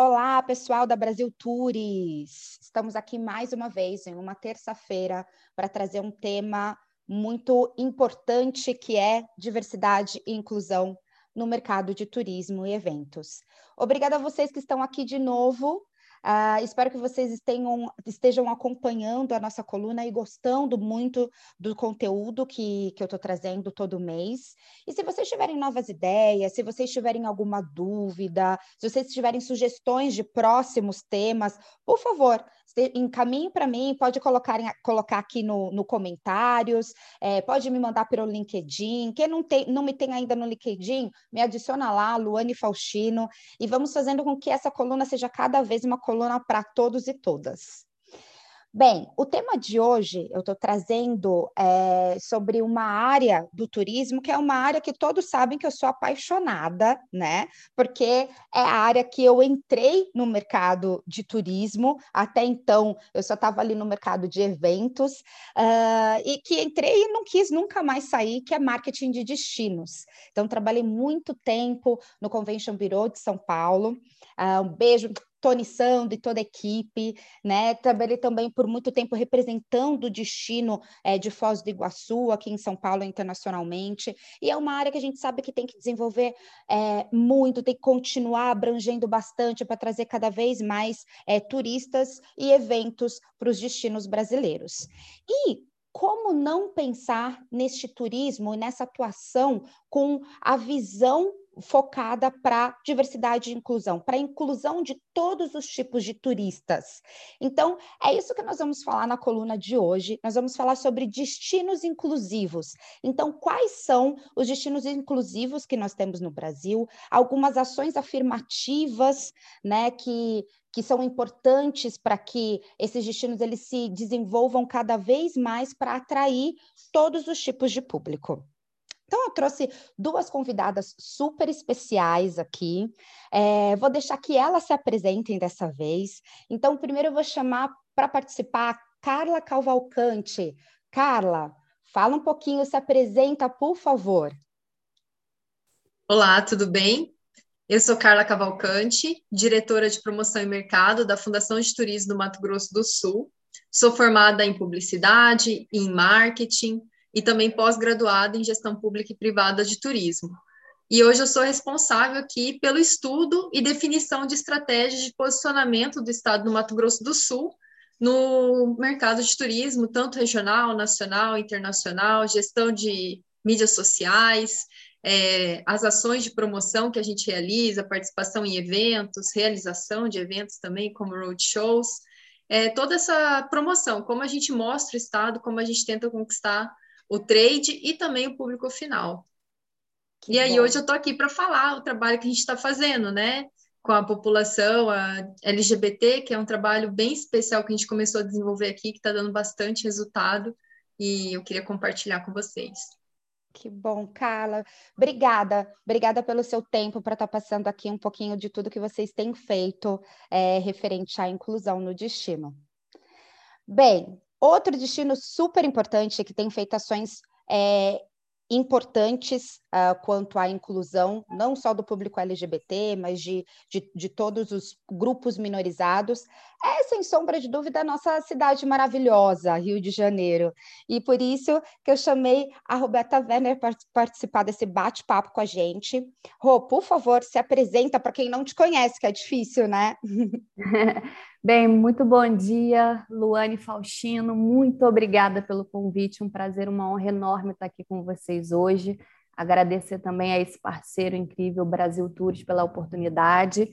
Olá, pessoal da Brasil Tours! Estamos aqui mais uma vez em uma terça-feira para trazer um tema muito importante que é diversidade e inclusão no mercado de turismo e eventos. Obrigada a vocês que estão aqui de novo Uh, espero que vocês tenham, estejam acompanhando a nossa coluna e gostando muito do conteúdo que, que eu estou trazendo todo mês. E se vocês tiverem novas ideias, se vocês tiverem alguma dúvida, se vocês tiverem sugestões de próximos temas, por favor, encaminhe para mim, pode colocar, colocar aqui no, no comentários, é, pode me mandar pelo LinkedIn. Quem não, tem, não me tem ainda no LinkedIn, me adiciona lá, Luane Faustino, e vamos fazendo com que essa coluna seja cada vez uma coluna para todos e todas. Bem, o tema de hoje eu estou trazendo é, sobre uma área do turismo que é uma área que todos sabem que eu sou apaixonada, né? Porque é a área que eu entrei no mercado de turismo. Até então eu só estava ali no mercado de eventos uh, e que entrei e não quis nunca mais sair, que é marketing de destinos. Então trabalhei muito tempo no Convention Bureau de São Paulo. Uh, um beijo Tony Sando e toda a equipe, né? Trabalhei também por muito tempo representando o destino é, de Foz do Iguaçu, aqui em São Paulo, internacionalmente, e é uma área que a gente sabe que tem que desenvolver é, muito, tem que continuar abrangendo bastante para trazer cada vez mais é, turistas e eventos para os destinos brasileiros. E como não pensar neste turismo e nessa atuação com a visão focada para diversidade e inclusão, para inclusão de todos os tipos de turistas. Então, é isso que nós vamos falar na coluna de hoje. Nós vamos falar sobre destinos inclusivos. Então, quais são os destinos inclusivos que nós temos no Brasil? Algumas ações afirmativas, né, que que são importantes para que esses destinos eles se desenvolvam cada vez mais para atrair todos os tipos de público. Então, eu trouxe duas convidadas super especiais aqui. É, vou deixar que elas se apresentem dessa vez. Então, primeiro eu vou chamar para participar a Carla Calvalcante. Carla, fala um pouquinho, se apresenta, por favor. Olá, tudo bem? Eu sou Carla Cavalcante, diretora de promoção e mercado da Fundação de Turismo do Mato Grosso do Sul. Sou formada em publicidade, em marketing, e também pós-graduada em gestão pública e privada de turismo. E hoje eu sou responsável aqui pelo estudo e definição de estratégias de posicionamento do estado do Mato Grosso do Sul no mercado de turismo, tanto regional, nacional, internacional, gestão de mídias sociais, é, as ações de promoção que a gente realiza, participação em eventos, realização de eventos também, como roadshows, é, toda essa promoção, como a gente mostra o Estado, como a gente tenta conquistar o trade e também o público final. Que e aí bom. hoje eu estou aqui para falar o trabalho que a gente está fazendo, né? Com a população a LGBT, que é um trabalho bem especial que a gente começou a desenvolver aqui, que está dando bastante resultado, e eu queria compartilhar com vocês. Que bom, Carla. Obrigada, obrigada pelo seu tempo para estar tá passando aqui um pouquinho de tudo que vocês têm feito é, referente à inclusão no destino. Bem, Outro destino super importante que tem feito ações é, importantes uh, quanto à inclusão, não só do público LGBT, mas de, de, de, todos os grupos minorizados, é, sem sombra de dúvida, a nossa cidade maravilhosa, Rio de Janeiro. E por isso que eu chamei a Roberta Werner para participar desse bate-papo com a gente. Rô, por favor, se apresenta para quem não te conhece, que é difícil, né? Bem, muito bom dia, Luane Faustino. Muito obrigada pelo convite. Um prazer, uma honra enorme estar aqui com vocês hoje. Agradecer também a esse parceiro incrível, Brasil Tours, pela oportunidade.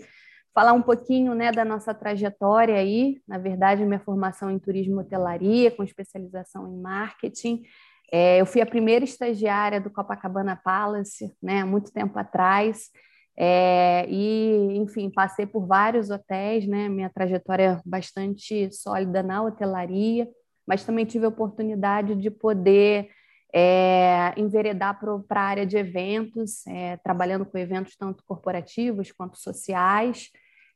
Falar um pouquinho né, da nossa trajetória aí. Na verdade, minha formação em turismo e hotelaria, com especialização em marketing. É, eu fui a primeira estagiária do Copacabana Palace, né, muito tempo atrás. É, e, enfim, passei por vários hotéis, né? Minha trajetória bastante sólida na hotelaria, mas também tive a oportunidade de poder é, enveredar para a área de eventos, é, trabalhando com eventos tanto corporativos quanto sociais,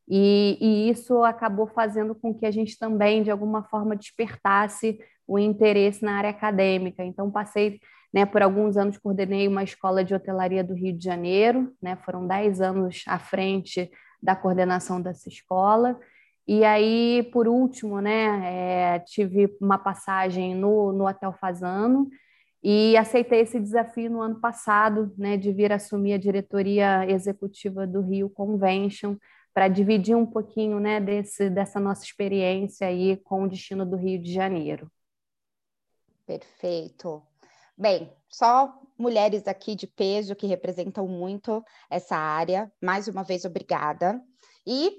e, e, isso acabou fazendo com que a gente também, de alguma forma, despertasse o interesse na área acadêmica. Então, passei né, por alguns anos coordenei uma escola de hotelaria do Rio de Janeiro, né, foram 10 anos à frente da coordenação dessa escola. E aí, por último, né, é, tive uma passagem no, no Hotel Fazano e aceitei esse desafio no ano passado, né, de vir assumir a diretoria executiva do Rio Convention, para dividir um pouquinho né, desse, dessa nossa experiência aí com o destino do Rio de Janeiro. Perfeito. Bem, só mulheres aqui de peso que representam muito essa área. Mais uma vez, obrigada. E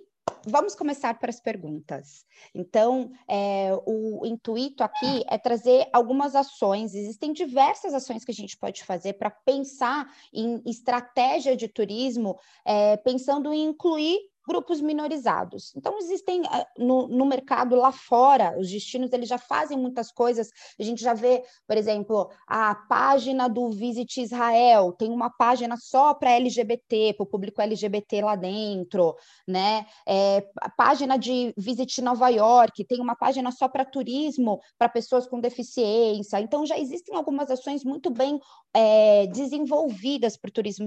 vamos começar para as perguntas. Então, é, o intuito aqui é trazer algumas ações. Existem diversas ações que a gente pode fazer para pensar em estratégia de turismo, é, pensando em incluir grupos minorizados. Então, existem ah, no, no, mercado lá fora, os destinos eles já fazem muitas coisas. A gente já vê, por exemplo, a página do Visit Israel, tem uma página só para LGBT, para o público LGBT lá dentro, né? É, a página de Visit Nova York, tem uma página só para turismo, para pessoas com deficiência. Então, já existem algumas ações muito bem é, desenvolvidas por turismo,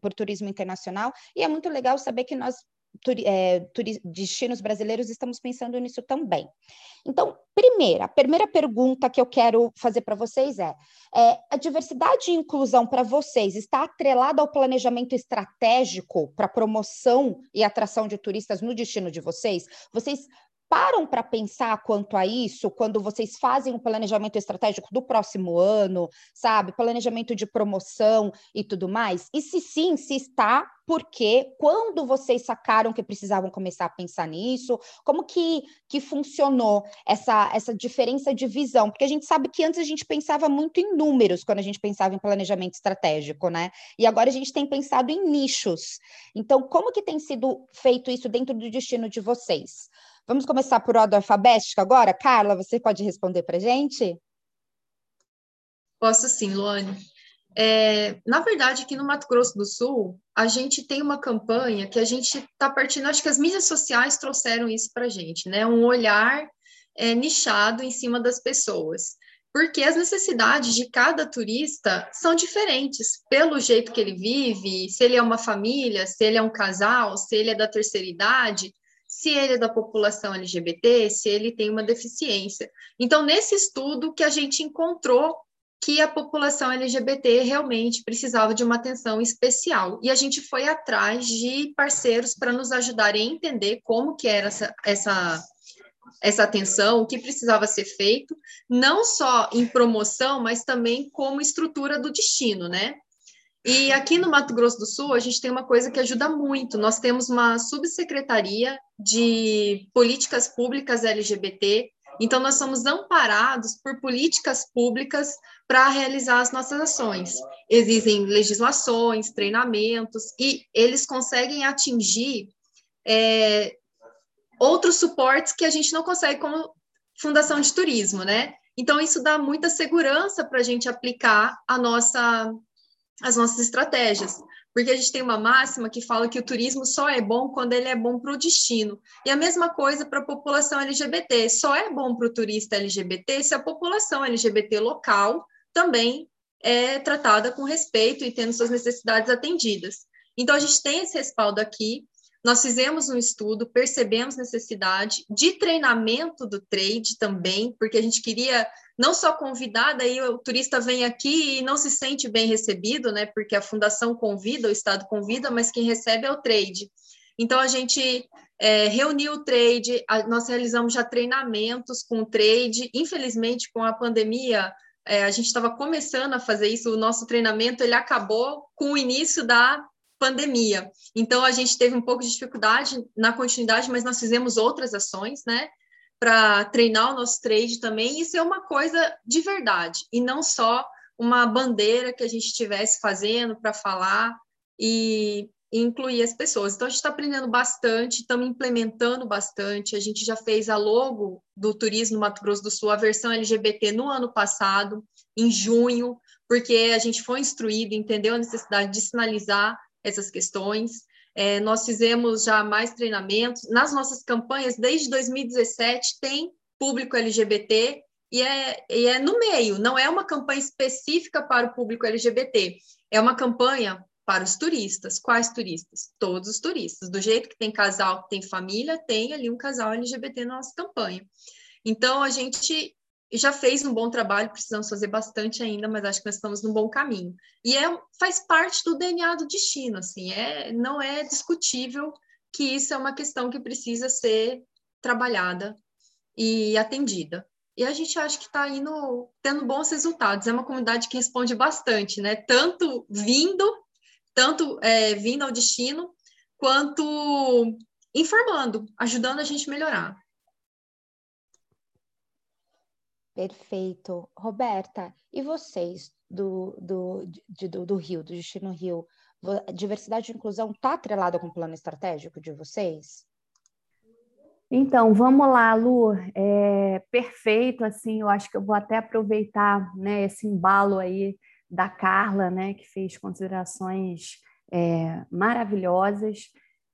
por turismo internacional, e é muito legal saber que nós é, destinos brasileiros, estamos pensando nisso também. Então, primeira, a primeira pergunta que eu quero fazer para vocês é, é: a diversidade e inclusão para vocês está atrelada ao planejamento estratégico para promoção e atração de turistas no destino de vocês? Vocês param para pensar quanto a isso quando vocês fazem o um planejamento estratégico do próximo ano, sabe? Planejamento de promoção e tudo mais? E se sim, se está, por quê? Quando vocês sacaram que precisavam começar a pensar nisso? Como que, que funcionou essa, essa diferença de visão? Porque a gente sabe que antes a gente pensava muito em números quando a gente pensava em planejamento estratégico, né? E agora a gente tem pensado em nichos. Então, como que tem sido feito isso dentro do destino de vocês? Vamos começar por ordem alfabética agora? Carla, você pode responder para a gente? Posso sim, Luane. É, na verdade, aqui no Mato Grosso do Sul, a gente tem uma campanha que a gente está partindo, acho que as mídias sociais trouxeram isso para a gente, né? Um olhar é, nichado em cima das pessoas. Porque as necessidades de cada turista são diferentes, pelo jeito que ele vive, se ele é uma família, se ele é um casal, se ele é da terceira idade se ele é da população LGBT, se ele tem uma deficiência. Então, nesse estudo que a gente encontrou que a população LGBT realmente precisava de uma atenção especial. E a gente foi atrás de parceiros para nos ajudarem a entender como que era essa, essa, essa atenção, o que precisava ser feito, não só em promoção, mas também como estrutura do destino, né? E aqui no Mato Grosso do Sul, a gente tem uma coisa que ajuda muito. Nós temos uma subsecretaria de políticas públicas LGBT. Então, nós somos amparados por políticas públicas para realizar as nossas ações. Existem legislações, treinamentos, e eles conseguem atingir é, outros suportes que a gente não consegue como fundação de turismo, né? Então, isso dá muita segurança para a gente aplicar a nossa as nossas estratégias. Porque a gente tem uma máxima que fala que o turismo só é bom quando ele é bom para o destino. E a mesma coisa para a população LGBT. Só é bom para o turista LGBT se a população LGBT local também é tratada com respeito e tendo suas necessidades atendidas. Então, a gente tem esse respaldo aqui. Nós fizemos um estudo, percebemos necessidade de treinamento do trade também, porque a gente queria não só convidar, daí o turista vem aqui e não se sente bem recebido, né? Porque a fundação convida, o Estado convida, mas quem recebe é o trade. Então a gente é, reuniu o trade, a, nós realizamos já treinamentos com o trade. Infelizmente, com a pandemia, é, a gente estava começando a fazer isso. O nosso treinamento ele acabou com o início da pandemia. Então a gente teve um pouco de dificuldade na continuidade, mas nós fizemos outras ações, né? Para treinar o nosso trade também e ser uma coisa de verdade, e não só uma bandeira que a gente estivesse fazendo para falar e, e, incluir as pessoas. Então, a gente está aprendendo bastante, estamos implementando bastante. A gente já fez a logo do Turismo Mato Grosso do Sul, a versão LGBT, no ano passado, em junho, porque a gente foi instruído, entendeu a necessidade de sinalizar essas questões. É, nós fizemos já mais treinamentos. Nas nossas campanhas, desde 2017, tem público LGBT e é, e é no meio, não é uma campanha específica para o público LGBT, é uma campanha para os turistas. Quais turistas? Todos os turistas. Do jeito que tem casal, que tem família, tem ali um casal LGBT na nossa campanha. Então, a gente já fez um bom trabalho, precisamos fazer bastante ainda, mas acho que nós estamos no bom caminho. E é, faz parte do DNA do destino, assim, é, não é discutível que isso é uma questão que precisa ser trabalhada e atendida. E a gente acha que está indo tendo bons resultados. É uma comunidade que responde bastante, né? Tanto vindo, tanto é, vindo ao destino, quanto informando, ajudando a gente a melhorar. Perfeito. Roberta, e vocês do, do, de, do, do Rio, do Destino Rio? Diversidade e inclusão está atrelada com o plano estratégico de vocês? Então, vamos lá, Lu. É, perfeito, assim, eu acho que eu vou até aproveitar né, esse embalo aí da Carla, né, que fez considerações é, maravilhosas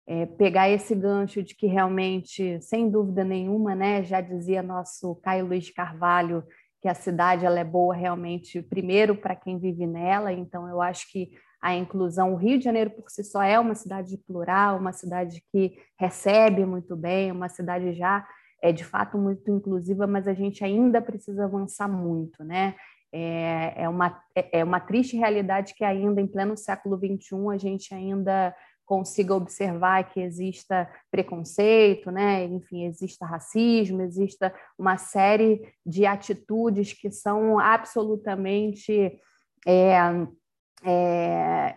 é, pegar esse gancho de que realmente, sem dúvida nenhuma, né, já dizia nosso Caio Luiz Carvalho, que a cidade ela é boa realmente, primeiro para quem vive nela, então eu acho que a inclusão, o Rio de Janeiro por si só é uma cidade plural, uma cidade que recebe muito bem, uma cidade já é de fato muito inclusiva, mas a gente ainda precisa avançar muito, né? É, é, uma, é, é uma triste realidade que ainda em pleno século XXI a gente ainda consiga observar que exista preconceito, né? enfim, exista racismo, exista uma série de atitudes que são absolutamente é, é,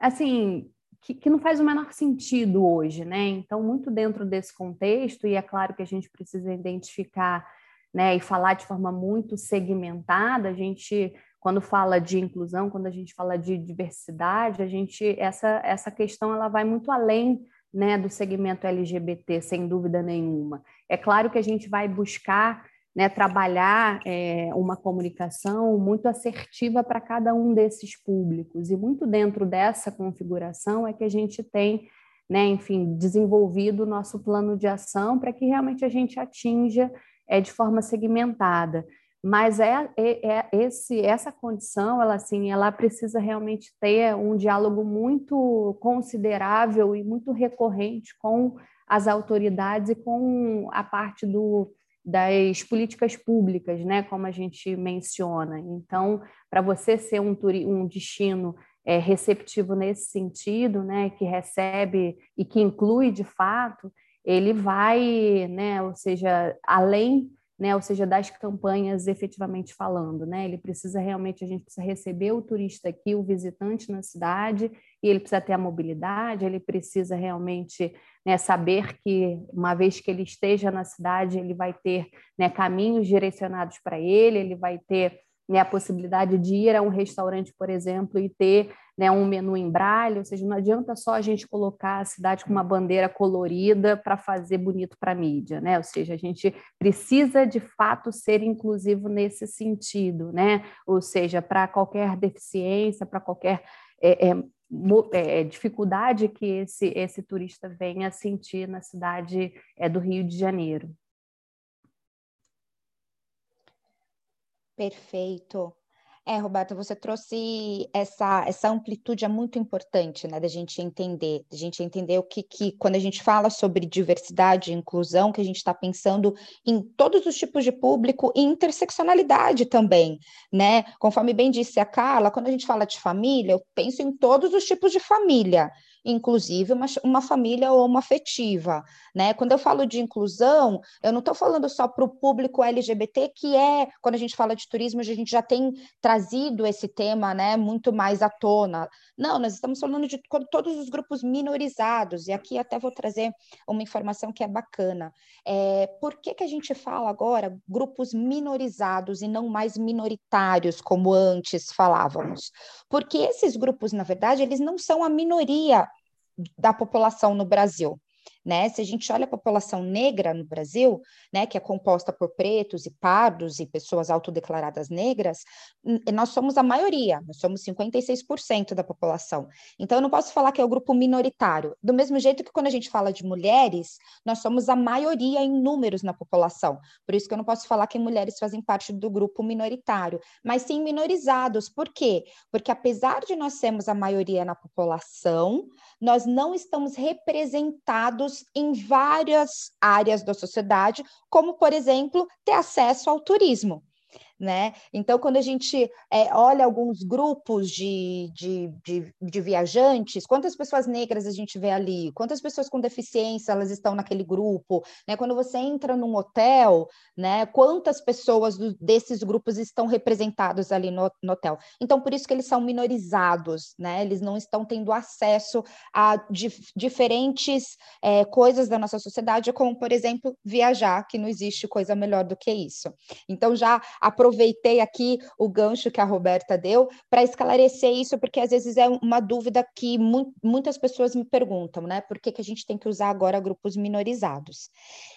assim que, que, não faz o menor sentido hoje, né? Então, muito dentro desse contexto, e é claro que a gente precisa identificar né, e falar de forma muito segmentada, a gente quando fala de inclusão, quando a gente fala de diversidade, a gente essa essa questão ela vai muito além né, do segmento LGBT, sem dúvida nenhuma. É claro que a gente vai buscar né, trabalhar é, uma comunicação muito assertiva para cada um desses públicos, e muito dentro dessa configuração é que a gente tem, né, enfim, desenvolvido o nosso plano de ação para que realmente a gente atinja é, de forma segmentada mas é, é, é, esse essa condição ela assim ela precisa realmente ter um diálogo muito considerável e muito recorrente com as autoridades e com a parte do das políticas públicas, né, como a gente menciona. Então, para você ser um, um destino é, receptivo nesse sentido, né, que recebe e que inclui de fato, ele vai, né, ou seja, além né? Ou seja, das campanhas efetivamente falando, né? Ele precisa realmente, a gente precisa receber o turista aqui, o visitante na cidade, e ele precisa ter a mobilidade, ele precisa realmente né, saber que, uma vez que ele esteja na cidade, ele vai ter né, caminhos direcionados para ele, ele vai ter né, a possibilidade de ir a um restaurante, por exemplo, e ter né, um menu em braille, ou seja, não adianta só a gente colocar a cidade com uma bandeira colorida para fazer bonito para a mídia, né? Ou seja, a gente precisa de fato ser inclusivo nesse sentido, né? Ou seja, para qualquer deficiência, para qualquer é, é, é, dificuldade que esse, esse turista venha sentir na cidade é, do Rio de Janeiro. Perfeito. É, Roberto, você trouxe essa, essa amplitude é muito importante, né, da gente entender, da gente entender o que, que quando a gente fala sobre diversidade e inclusão, que a gente está pensando em todos os tipos de público e interseccionalidade também, né? Conforme bem disse a Carla, quando a gente fala de família, eu penso em todos os tipos de família, inclusive uma, uma família homoafetiva, né? Quando eu falo de inclusão, eu não estou falando só para o público LGBT, que é, quando a gente fala de turismo, a gente já tem trazido esse tema, né, muito mais à tona. Não, nós estamos falando de todos os grupos minorizados, e aqui até vou trazer uma informação que é bacana. É, por que, que a gente fala agora grupos minorizados e não mais minoritários, como antes falávamos? Porque esses grupos, na verdade, eles não são a minoria da população no Brasil. Né? Se a gente olha a população negra no Brasil, né, que é composta por pretos e pardos e pessoas autodeclaradas negras, nós somos a maioria, nós somos 56% da população. Então, eu não posso falar que é o grupo minoritário. Do mesmo jeito que quando a gente fala de mulheres, nós somos a maioria em números na população. Por isso que eu não posso falar que mulheres fazem parte do grupo minoritário, mas sim minorizados. Por quê? Porque apesar de nós sermos a maioria na população, nós não estamos representados em várias áreas da sociedade, como, por exemplo, ter acesso ao turismo né? Então, quando a gente é, olha alguns grupos de, de, de, de, viajantes, quantas pessoas negras a gente vê ali? Quantas pessoas com deficiência elas estão naquele grupo? Né? Quando você entra num hotel, né? Quantas pessoas do, desses grupos estão representados ali no, no, hotel? Então, por isso que eles são minorizados, né? Eles não estão tendo acesso a dif, diferentes é, coisas da nossa sociedade, como, por exemplo, viajar, que não existe coisa melhor do que isso. Então, já aproveitando aproveitei aqui o gancho que a Roberta deu para esclarecer isso, porque às vezes é uma dúvida que mu muitas pessoas me perguntam, né? Por que, que a gente tem que usar agora grupos minorizados?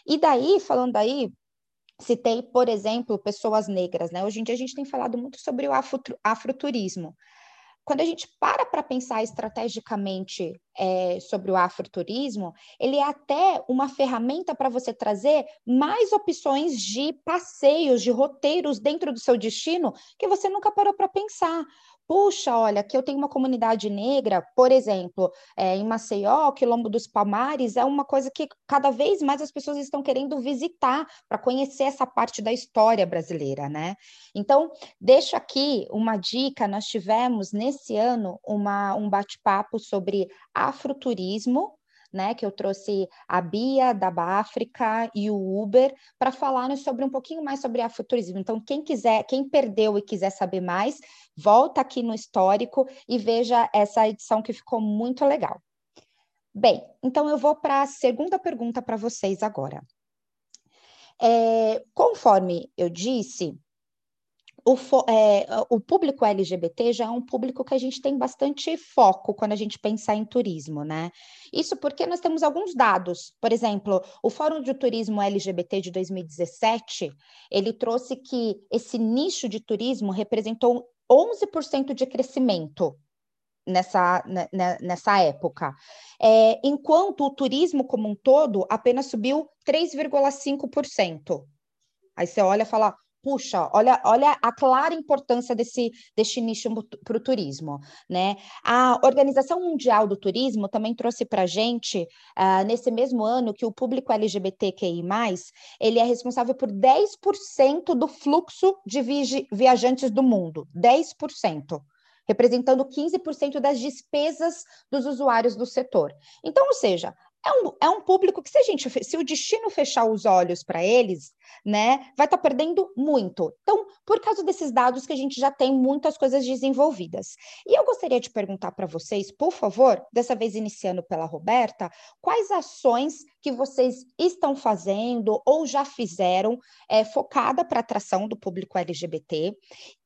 E daí, falando aí, citei, por exemplo, pessoas negras, né? Hoje em dia a gente tem falado muito sobre o afroturismo quando a gente para para pensar estrategicamente é, sobre o afroturismo, ele é até uma ferramenta para você trazer mais opções de passeios, de roteiros dentro do seu destino que você nunca parou para pensar puxa, olha, que eu tenho uma comunidade negra, por exemplo, é, em Maceió, Quilombo dos Palmares, é uma coisa que cada vez mais as pessoas estão querendo visitar para conhecer essa parte da história brasileira, né? Então, deixo aqui uma dica, nós tivemos nesse ano uma, um bate-papo sobre afroturismo, né, que eu trouxe a Bia da Báfrica e o Uber para falarem sobre um pouquinho mais sobre afuturismo. Então, quem quiser, quem perdeu e quiser saber mais, volta aqui no histórico e veja essa edição que ficou muito legal. Bem, então eu vou para a segunda pergunta para vocês agora. É, conforme eu disse, o, é, o, público LGBT já é um público que a gente tem bastante foco quando a gente pensar em turismo, né? Isso porque nós temos alguns dados. Por exemplo, o Fórum de Turismo LGBT de 2017, ele trouxe que esse nicho de turismo representou 11% de crescimento nessa, né, né, nessa época. É, enquanto o turismo como um todo apenas subiu 3,5%. Aí você olha e fala, puxa, olha, olha a clara importância desse, desse nicho para o turismo, né? A Organização Mundial do Turismo também trouxe para a gente, uh, nesse mesmo ano, que o público LGBTQI+, ele é responsável por 10% do fluxo de viajantes do mundo, 10% representando 15% das despesas dos usuários do setor. Então, ou seja, é um, é um público que, se a gente, se o destino fechar os olhos para eles, né, vai estar tá perdendo muito. Então, por causa desses dados que a gente já tem muitas coisas desenvolvidas. E eu gostaria de perguntar para vocês, por favor, dessa vez iniciando pela Roberta, quais ações que vocês estão fazendo ou já fizeram é, focada para atração do público LGBT?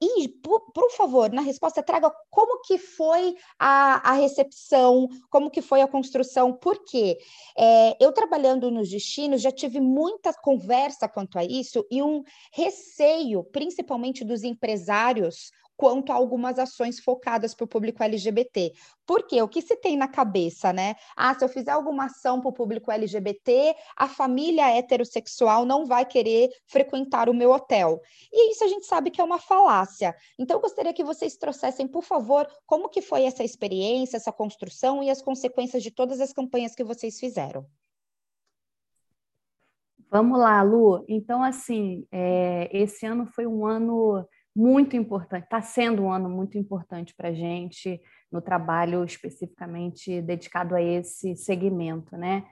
E, por, por, favor, na resposta, traga como que foi a, a recepção, como que foi a construção, por quê? É, eu trabalhando nos destinos já tive muita conversa quanto a isso e um receio, principalmente dos empresários, quanto a algumas ações focadas para o público LGBT. Porque o que se tem na cabeça, né? Ah, se eu fizer alguma ação para o público LGBT, a família heterossexual não vai querer frequentar o meu hotel. E isso a gente sabe que é uma falácia. Então, eu gostaria que vocês trouxessem, por favor, como que foi essa experiência, essa construção e as consequências de todas as campanhas que vocês fizeram. Vamos lá, Lu. Então, assim, é, esse ano foi um ano muito importante, está sendo um ano muito importante para a gente no trabalho especificamente dedicado a esse segmento, né?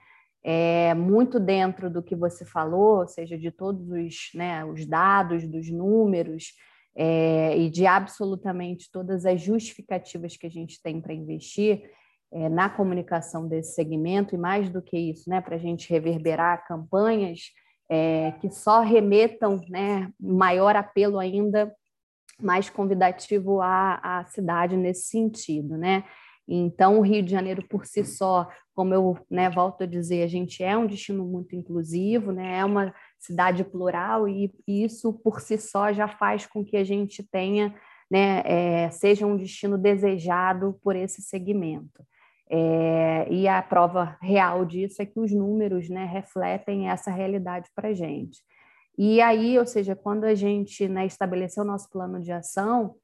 É, muito dentro do que você falou, ou seja, de todos os, né, os dados, dos números, é, e de absolutamente todas as justificativas que a gente tem para investir é, na comunicação desse segmento, e mais do que isso, né, para a gente reverberar campanhas é, que só remetam né, maior apelo ainda, mais convidativo à, à cidade nesse sentido. Né? Então, o Rio de Janeiro, por si só, como eu né, volto a dizer, a gente é um destino muito inclusivo, né, é uma cidade plural, e, isso por si só já faz com que a gente tenha, né, é, seja um destino desejado por esse segmento. É, e a prova real disso é que os números né, refletem essa realidade para a gente. E aí, ou seja, quando a gente né, estabeleceu o nosso plano de ação,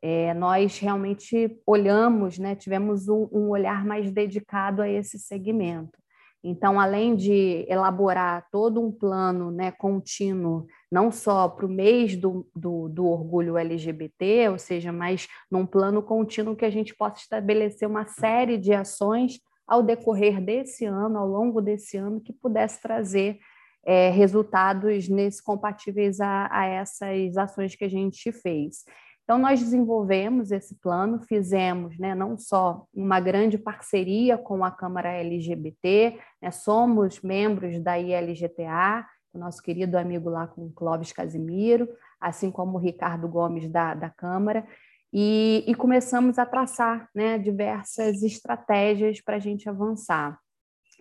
é, nós realmente olhamos, né, tivemos um, um, olhar mais dedicado a esse segmento. Então, além de elaborar todo um plano né, contínuo, não só para o mês do, do, do, orgulho LGBT, ou seja, mas num plano contínuo que a gente possa estabelecer uma série de ações ao decorrer desse ano, ao longo desse ano, que pudesse trazer é, resultados nesse compatíveis a, a essas ações que a gente fez. Então, nós desenvolvemos esse plano, fizemos né, não só uma grande parceria com a Câmara LGBT, né, somos membros da ILGTA, o nosso querido amigo lá com o Clóvis Casimiro, assim como o Ricardo Gomes da, da Câmara, e, e começamos a traçar né, diversas estratégias para a gente avançar.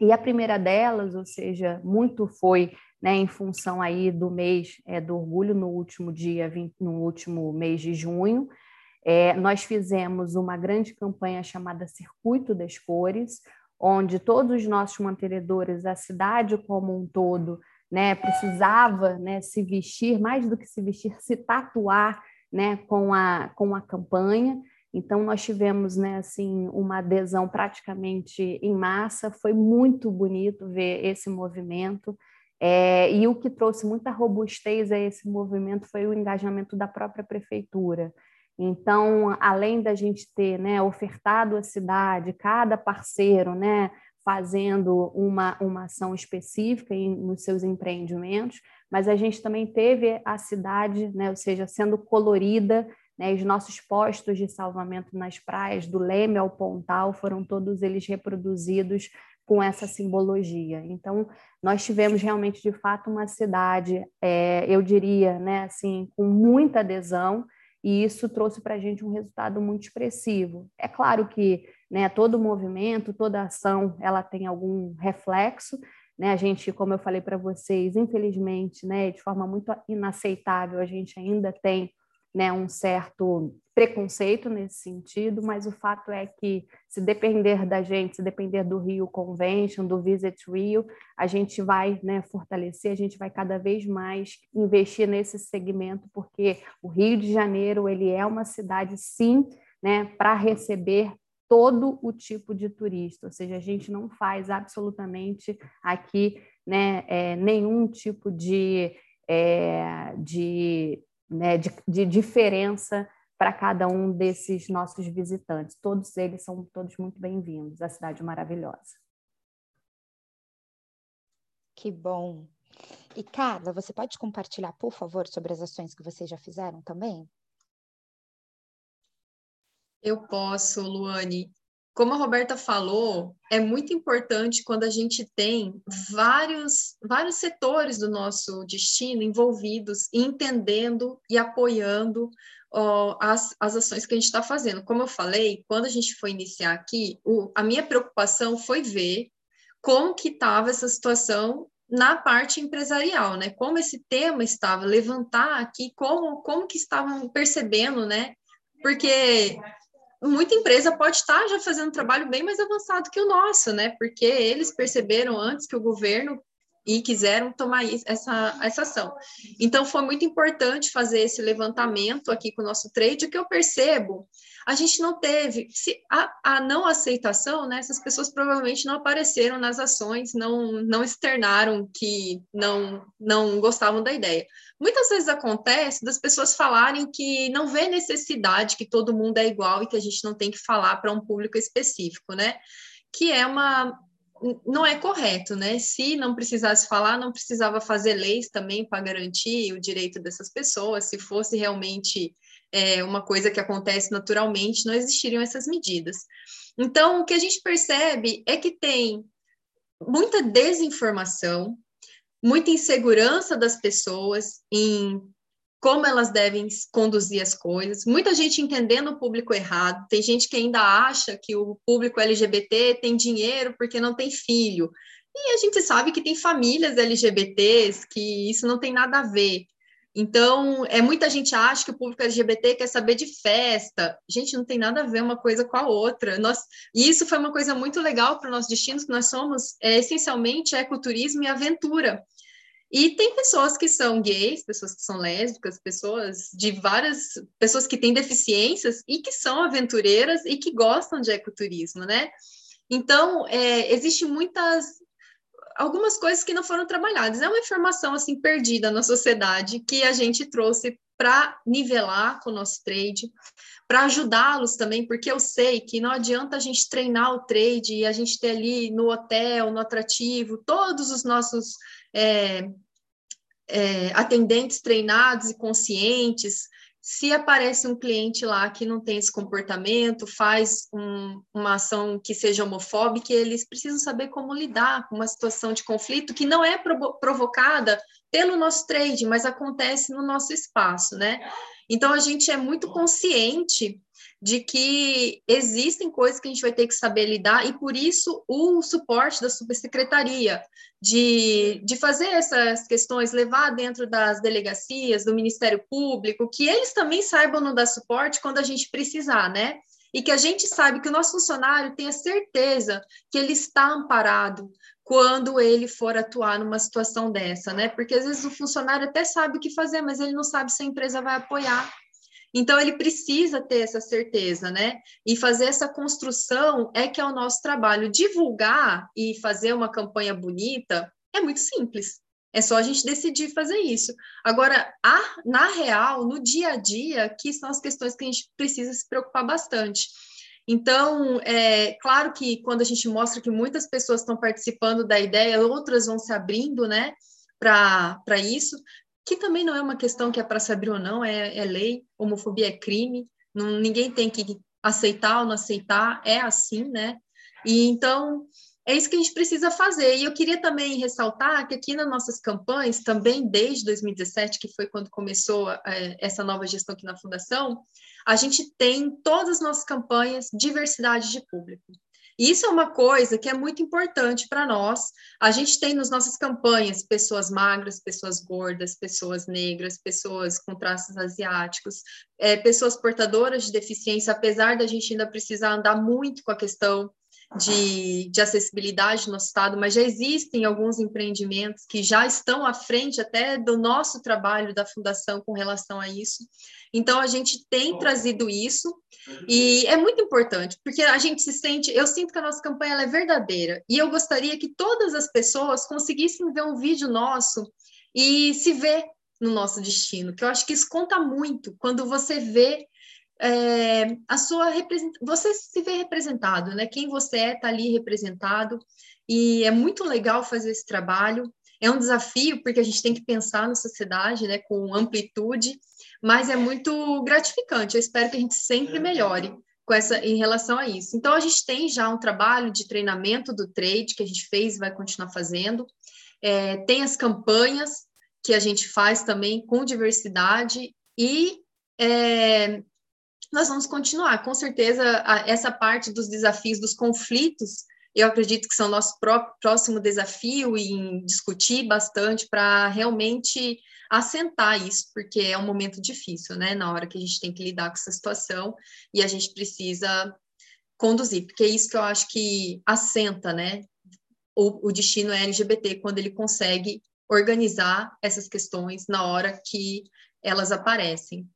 E a primeira delas, ou seja, muito foi né, em função aí do mês é, do orgulho no último dia, 20, no último mês de junho. É, nós fizemos uma grande campanha chamada Circuito das Cores, onde todos os nossos mantenedores, a cidade como um todo, né, precisava né, se vestir, mais do que se vestir, se tatuar né, com, a, com a campanha. Então, nós tivemos né, assim, uma adesão praticamente em massa, foi muito bonito ver esse movimento. É, e o que trouxe muita robustez a esse movimento foi o engajamento da própria prefeitura. Então, além da gente ter né, ofertado à cidade, cada parceiro né, fazendo uma, uma ação específica em, nos seus empreendimentos, mas a gente também teve a cidade, né, ou seja, sendo colorida, né, os nossos postos de salvamento nas praias, do Leme ao Pontal, foram todos eles reproduzidos com essa simbologia. Então, nós tivemos realmente, de fato, uma cidade, é, eu diria, né, assim, com muita adesão, e isso trouxe para a gente um resultado muito expressivo. É claro que né, todo movimento, toda ação, ela tem algum reflexo, né? A gente, como eu falei para vocês, infelizmente, né, de forma muito inaceitável, a gente ainda tem né, um certo preconceito nesse sentido, mas o fato é que, se depender da gente, se depender do Rio Convention, do Visit Rio, a gente vai né, fortalecer, a gente vai cada vez mais investir nesse segmento, porque o Rio de Janeiro ele é uma cidade, sim, né, para receber todo o tipo de turista, ou seja, a gente não faz absolutamente aqui né, é, nenhum tipo de, é, de né, de, de diferença para cada um desses nossos visitantes. Todos eles são todos muito bem-vindos. A cidade maravilhosa. Que bom. E Carla, você pode compartilhar, por favor, sobre as ações que vocês já fizeram também? Eu posso, Luane. Como a Roberta falou, é muito importante quando a gente tem vários, vários setores do nosso destino envolvidos, entendendo e apoiando ó, as, as ações que a gente está fazendo. Como eu falei, quando a gente foi iniciar aqui, o, a minha preocupação foi ver como que estava essa situação na parte empresarial, né? Como esse tema estava, levantar aqui, como, como que estavam percebendo, né? Porque muita empresa pode estar já fazendo um trabalho bem mais avançado que o nosso, né? Porque eles perceberam antes que o governo e quiseram tomar essa, essa ação. Então, foi muito importante fazer esse levantamento aqui com o nosso trade, que eu percebo, a gente não teve, se a, a não aceitação, né, essas pessoas provavelmente não apareceram nas ações, não, não externaram que não, não gostavam da ideia. Muitas vezes acontece das pessoas falarem que não vê necessidade, que todo mundo é igual e que a gente não tem que falar para um público específico, né? Que é uma, não é correto, né? Se não precisasse falar, não precisava fazer leis também para garantir o direito dessas pessoas. Se fosse realmente é, uma coisa que acontece naturalmente, não existiriam essas medidas. Então, o que a gente percebe é que tem muita desinformação, muita insegurança das pessoas em como elas devem conduzir as coisas. Muita gente entendendo o público errado. Tem gente que ainda acha que o público LGBT tem dinheiro porque não tem filho. E a gente sabe que tem famílias LGBTs que isso não tem nada a ver. Então, é muita gente acha que o público LGBT quer saber de festa. Gente, não tem nada a ver uma coisa com a outra. Nós, e isso foi uma coisa muito legal para o nosso destino, que nós somos é, essencialmente ecoturismo e aventura. E tem pessoas que são gays, pessoas que são lésbicas, pessoas de várias pessoas que têm deficiências e que são aventureiras e que gostam de ecoturismo, né? Então, é, existe muitas algumas coisas que não foram trabalhadas. É uma informação assim perdida na sociedade que a gente trouxe para nivelar com o nosso trade, para ajudá-los também, porque eu sei que não adianta a gente treinar o trade e a gente ter ali no hotel, no atrativo, todos os nossos é, é, atendentes treinados e conscientes, se aparece um cliente lá que não tem esse comportamento, faz um, uma ação que seja homofóbica, eles precisam saber como lidar com uma situação de conflito que não é provo provocada pelo nosso trade, mas acontece no nosso espaço, né? Então a gente é muito consciente de que existem coisas que a gente vai ter que saber lidar, e por isso o suporte da subsecretaria, de, de fazer essas questões, levar dentro das delegacias, do Ministério Público, que eles também saibam nos dar suporte quando a gente precisar, né? E que a gente sabe que o nosso funcionário tenha certeza que ele está amparado quando ele for atuar numa situação dessa, né? Porque às vezes o funcionário até sabe o que fazer, mas ele não sabe se a empresa vai apoiar. Então, ele precisa ter essa certeza, né? E fazer essa construção é que é o nosso trabalho. Divulgar e fazer uma campanha bonita é muito simples. É só a gente decidir fazer isso. Agora, a, na real, no dia a dia, que são as questões que a gente precisa se preocupar bastante. Então, é claro que quando a gente mostra que muitas pessoas estão participando da ideia, outras vão se abrindo, né, para isso, que também não é uma questão que é para se abrir ou não, é, é lei, homofobia é crime, não, ninguém tem que aceitar ou não aceitar, é assim, né? E então é isso que a gente precisa fazer. E eu queria também ressaltar que aqui nas nossas campanhas, também desde 2017, que foi quando começou é, essa nova gestão aqui na Fundação, a gente tem todas as nossas campanhas diversidade de público. Isso é uma coisa que é muito importante para nós. A gente tem nas nossas campanhas pessoas magras, pessoas gordas, pessoas negras, pessoas com traços asiáticos, é, pessoas portadoras de deficiência, apesar da gente ainda precisar andar muito com a questão de, de, acessibilidade no estado, mas já existem alguns empreendimentos que já estão à frente até do nosso trabalho da fundação com relação a isso. Então, a gente tem trazido isso e é muito importante, porque a gente se sente, eu sinto que a nossa campanha é verdadeira e eu gostaria que todas as pessoas conseguissem ver um vídeo nosso e se ver no nosso destino, que eu acho que isso conta muito quando você vê é, a sua você se vê representado, né? Quem você é está ali representado e é muito legal fazer esse trabalho. É um desafio porque a gente tem que pensar na sociedade, né? Com amplitude mas é muito gratificante. Eu espero que a gente sempre melhore com essa em relação a isso. Então a gente tem já um trabalho de treinamento do trade que a gente fez e vai continuar fazendo. É, tem as campanhas que a gente faz também com diversidade e é, nós vamos continuar. Com certeza, a, essa parte dos desafios, dos conflitos, eu acredito que são nosso próximo desafio em discutir bastante para realmente assentar isso, porque é um momento difícil, né? Na hora que a gente tem que lidar com essa situação e a gente precisa conduzir, porque é isso que eu acho que assenta, né? O, o destino LGBT quando ele consegue organizar essas questões na hora que elas aparecem.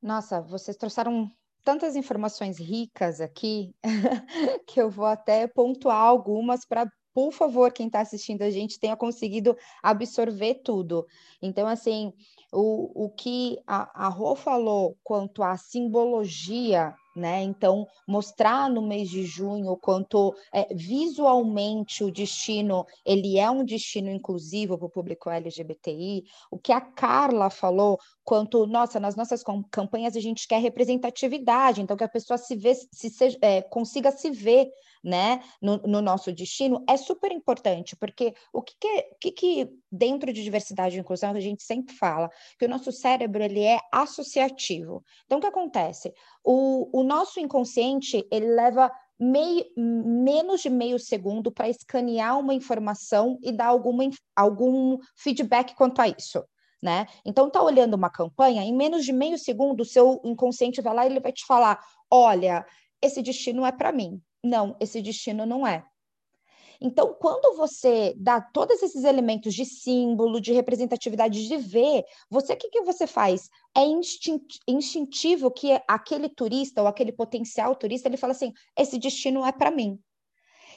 Nossa, vocês trouxeram tantas informações ricas aqui que eu vou até pontuar algumas para por favor, quem está assistindo a gente tenha conseguido absorver tudo. Então, assim, o, o que a, a Rô falou quanto à simbologia né? Então, mostrar no mês de junho quanto é, visualmente o destino ele é um destino inclusivo para o público LGBTI, o que a Carla falou quanto, nossa, nas nossas campanhas a gente quer representatividade, então que a pessoa se vê, se, se é, consiga se ver né, no, no, nosso destino, é super importante, porque o que, que, que, que dentro de diversidade e inclusão a gente sempre fala que o nosso cérebro ele é associativo. Então, o que acontece? O, o nosso inconsciente ele leva meio, menos de meio segundo para escanear uma informação e dar alguma, algum feedback quanto a isso. Né? Então, tá olhando uma campanha, em menos de meio segundo, o seu inconsciente vai lá e ele vai te falar: olha, esse destino é para mim. Não, esse destino não é. Então, quando você dá todos esses elementos de símbolo, de representatividade, de ver, você o que, que você faz? É instintivo que aquele turista ou aquele potencial turista ele fala assim: esse destino é para mim.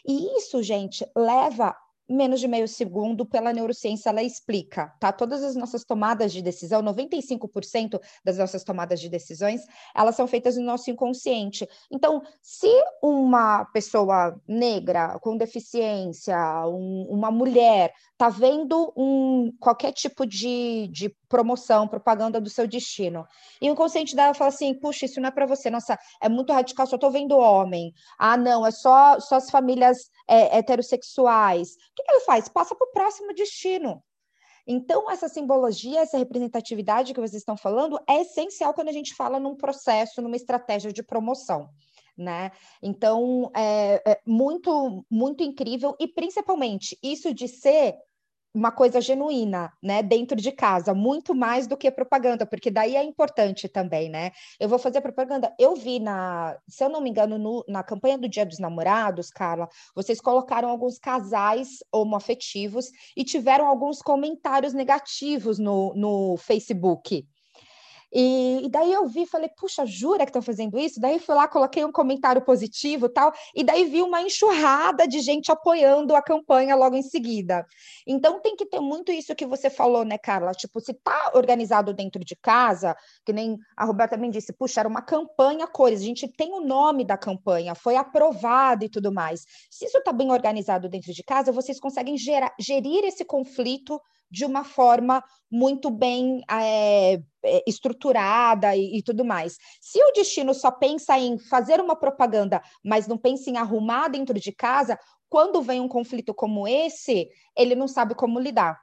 E isso, gente, leva menos de meio segundo, pela neurociência, ela explica, tá? Todas as nossas tomadas de decisão, 95% das nossas tomadas de decisões, elas são feitas no nosso inconsciente. Então, se uma pessoa negra com deficiência, um, uma mulher, tá vendo um, qualquer tipo de, de promoção, propaganda do seu destino. E o consciente dela fala assim: puxa, isso não é para você, nossa, é muito radical, só estou vendo homem. Ah, não, é só, só as famílias é, heterossexuais. O que, que ele faz? Passa para o próximo destino. Então, essa simbologia, essa representatividade que vocês estão falando é essencial quando a gente fala num processo, numa estratégia de promoção. Né? Então, é, é muito, muito incrível, e principalmente isso de ser uma coisa genuína, né, dentro de casa, muito mais do que propaganda, porque daí é importante também, né? Eu vou fazer propaganda. Eu vi na, se eu não me engano, no, na campanha do Dia dos Namorados, Carla, vocês colocaram alguns casais homoafetivos e tiveram alguns comentários negativos no, no Facebook. E, e, daí eu vi, falei, puxa, jura que estão fazendo isso? Daí fui lá, coloquei um comentário positivo tal, e daí vi uma enxurrada de gente apoiando a campanha logo em seguida. Então tem que ter muito isso que você falou, né, Carla? Tipo, se tá organizado dentro de casa, que nem a Roberta também disse, puxa, era uma campanha cores, a gente tem o nome da campanha, foi aprovado e tudo mais. Se isso está bem organizado dentro de casa, vocês conseguem gerar, gerir esse conflito de uma forma muito bem é, estruturada e, e, tudo mais. Se o destino só pensa em fazer uma propaganda, mas não pensa em arrumar dentro de casa, quando vem um conflito como esse, ele não sabe como lidar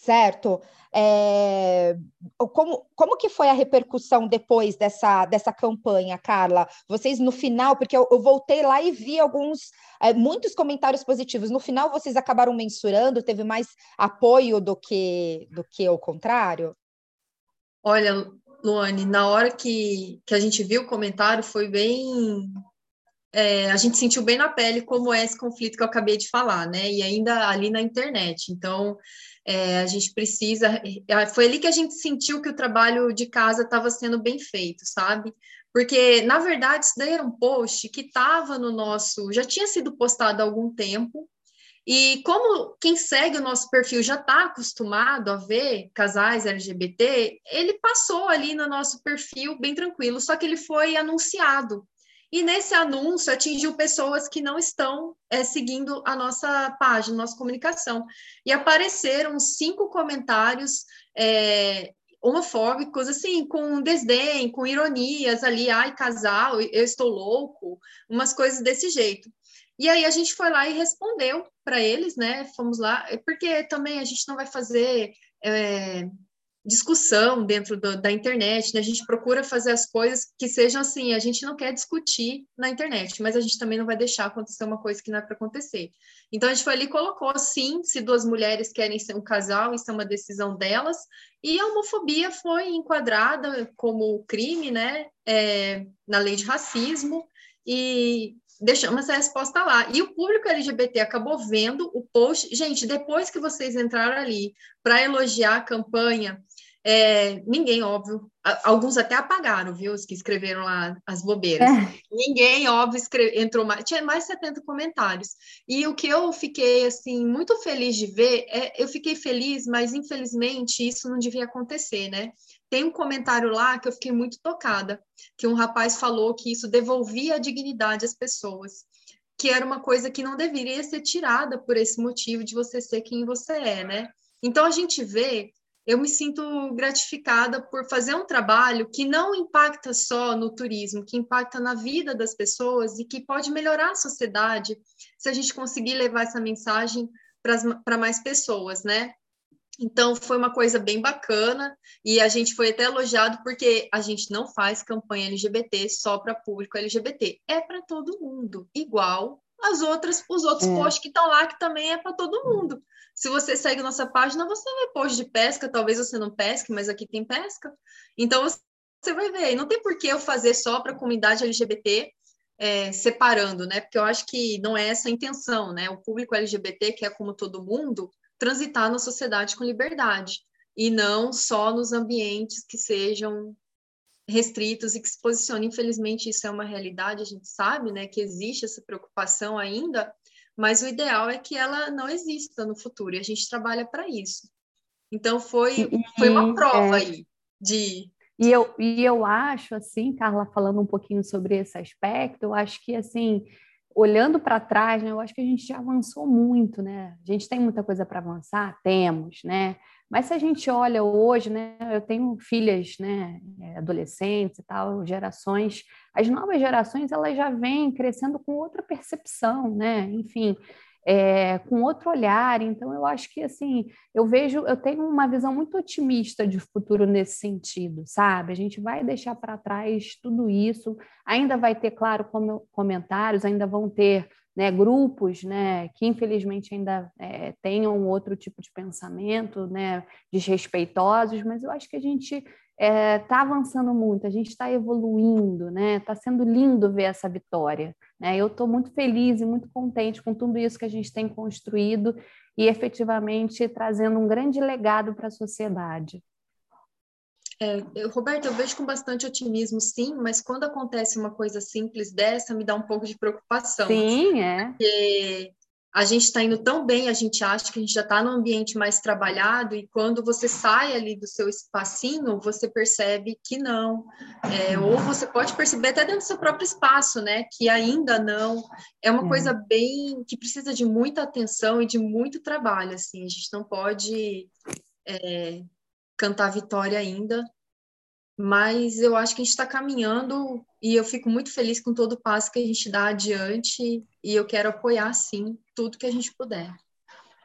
certo? É, como, como que foi a repercussão depois dessa, dessa campanha, Carla? Vocês no final, porque eu, eu voltei lá e vi alguns, é, muitos comentários positivos. No final, vocês acabaram mensurando, teve mais apoio do que, do que o contrário? Olha, Luane, na hora que, que a gente viu o comentário, foi bem é, a gente sentiu bem na pele como é esse conflito que eu acabei de falar, né? E ainda ali na internet. Então, é, a gente precisa. É, foi ali que a gente sentiu que o trabalho de casa estava sendo bem feito, sabe? Porque, na verdade, isso daí era um post que estava no nosso. Já tinha sido postado há algum tempo. E como quem segue o nosso perfil já está acostumado a ver casais LGBT, ele passou ali no nosso perfil bem tranquilo, só que ele foi anunciado. E nesse anúncio atingiu pessoas que não estão é, seguindo a nossa página, nossa comunicação. E apareceram cinco comentários é, homofóbicos, assim, com desdém, com ironias ali, ai, casal, eu estou louco, umas coisas desse jeito. E aí a gente foi lá e respondeu para eles, né? Fomos lá, porque também a gente não vai fazer é, discussão dentro do, da internet, né? A gente procura fazer as coisas que sejam assim, a gente não quer discutir na internet, mas a gente também não vai deixar acontecer uma coisa que não é para acontecer. Então a gente foi ali e colocou sim, se duas mulheres querem ser um casal, isso é uma decisão delas, e a homofobia foi enquadrada como crime, né? É, na lei de racismo, e deixamos essa resposta lá. E o público LGBT acabou vendo o post. Gente, depois que vocês entraram ali para elogiar a campanha, É, ninguém, óbvio, alguns até apagaram, viu? Os que escreveram lá as bobeiras. É. Ninguém, óbvio, escreve, entrou mais, tinha mais 70 comentários. E o que eu fiquei, assim, muito feliz de ver, é, eu fiquei feliz, mas infelizmente isso não devia acontecer, né? Tem um comentário lá que eu fiquei muito tocada, que um rapaz falou que isso devolvia a dignidade às pessoas, que era uma coisa que não deveria ser tirada por esse motivo de você ser quem você é, né? Então a gente vê eu me sinto gratificada por fazer um trabalho que não impacta só no turismo, que impacta na vida das pessoas e que pode melhorar a sociedade se a gente conseguir levar essa mensagem para mais pessoas, né? Então, foi uma coisa bem bacana e a gente foi até elogiado porque a gente não faz campanha LGBT só para público LGBT, é para todo mundo, igual as outras, os outros é. posts que estão lá, que também é para todo mundo. Se você segue nossa página, você vai post de pesca, talvez você não pesque, mas aqui tem pesca. Então você vai ver. E não tem por que eu fazer só para a comunidade LGBT é, separando, né? Porque eu acho que não é essa a intenção, né? O público LGBT, que é como todo mundo, transitar na sociedade com liberdade e não só nos ambientes que sejam restritos e que se posicionem. Infelizmente, isso é uma realidade, a gente sabe, né? Que existe essa preocupação ainda mas o ideal é que ela não exista no futuro, e a gente trabalha para isso. Então, foi, foi uma prova é... aí de. E eu, e eu acho, assim, Carla, falando um pouquinho sobre esse aspecto, eu acho que, assim, olhando para trás, né, eu acho que a gente já avançou muito, né? A gente tem muita coisa para avançar? Temos, né? Mas se a gente olha hoje, né, eu tenho filhas, né, é, adolescentes e tal, gerações, as novas gerações elas já vêm crescendo com outra percepção, né, enfim, é, com outro olhar. Então eu acho que assim, eu vejo, eu tenho uma visão muito otimista de futuro nesse sentido, sabe? A gente vai deixar para trás tudo isso, ainda vai ter, claro, comentários, ainda vão ter né, grupos né, que infelizmente ainda é, tenham outro tipo de pensamento, né, desrespeitosos, mas eu acho que a gente está é, tá avançando muito, a gente está evoluindo, né? Está sendo lindo ver essa vitória. Né? Eu estou muito feliz e muito contente com tudo isso que a gente tem construído e efetivamente trazendo um grande legado para a sociedade. É, Roberto, eu vejo com bastante otimismo, sim, mas quando acontece uma coisa simples dessa, me dá um pouco de preocupação. Sim, é. Porque a gente está indo tão bem, a gente acha que a gente já está no ambiente mais trabalhado, e quando você sai ali do seu espacinho, você percebe que não. É, ou você pode perceber até dentro do seu próprio espaço, né? Que ainda não. É uma é. coisa bem que precisa de muita atenção e de muito trabalho. Assim, a gente não pode. É, cantar vitória ainda, mas eu acho que a gente está caminhando e eu fico muito feliz com todo o passo que a gente dá adiante e eu quero apoiar, sim, tudo que a gente puder.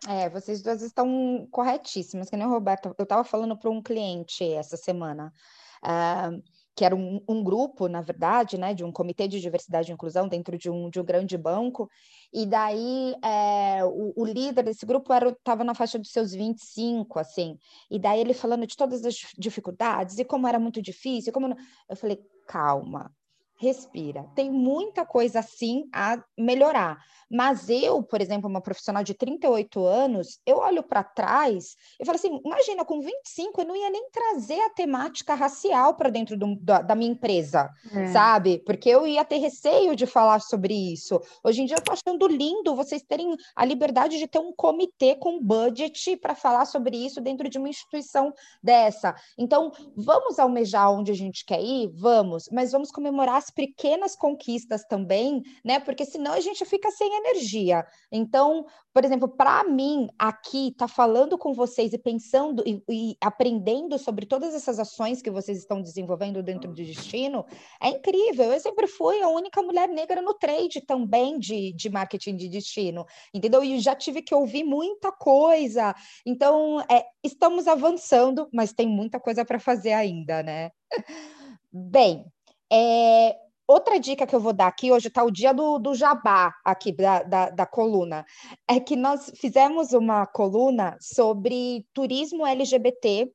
É, vocês duas estão corretíssimas, que nem o Roberto. Eu estava falando para um cliente essa semana. Uh, que era um, um, grupo, na verdade, né, de um comitê de diversidade e inclusão dentro de um, de um grande banco, e daí é, o, o, líder desse grupo estava na faixa dos seus 25, assim, e daí ele falando de todas as dificuldades e como era muito difícil, como... Não... Eu falei, calma, respira. Tem muita coisa assim a melhorar. Mas eu, por exemplo, uma profissional de 38 anos, eu olho para trás e falo assim: imagina, com 25 eu não ia nem trazer a temática racial para dentro do, da, da, minha empresa, é. sabe? Porque eu ia ter receio de falar sobre isso. Hoje em dia eu estou achando lindo vocês terem a liberdade de ter um comitê com budget para falar sobre isso dentro de uma instituição dessa. Então, vamos almejar onde a gente quer ir? Vamos, mas vamos comemorar as pequenas conquistas também, né? Porque senão a gente fica sem energia. Então, por exemplo, para mim, aqui, tá falando com vocês e pensando e, e, aprendendo sobre todas essas ações que vocês estão desenvolvendo dentro do destino, é incrível. Eu sempre fui a única mulher negra no trade também de, de marketing de destino, entendeu? E já tive que ouvir muita coisa. Então, é, estamos avançando, mas tem muita coisa para fazer ainda, né? Bem, é, Outra dica que eu vou dar aqui, hoje está o dia do, do jabá aqui da, da, da, coluna, é que nós fizemos uma coluna sobre turismo LGBT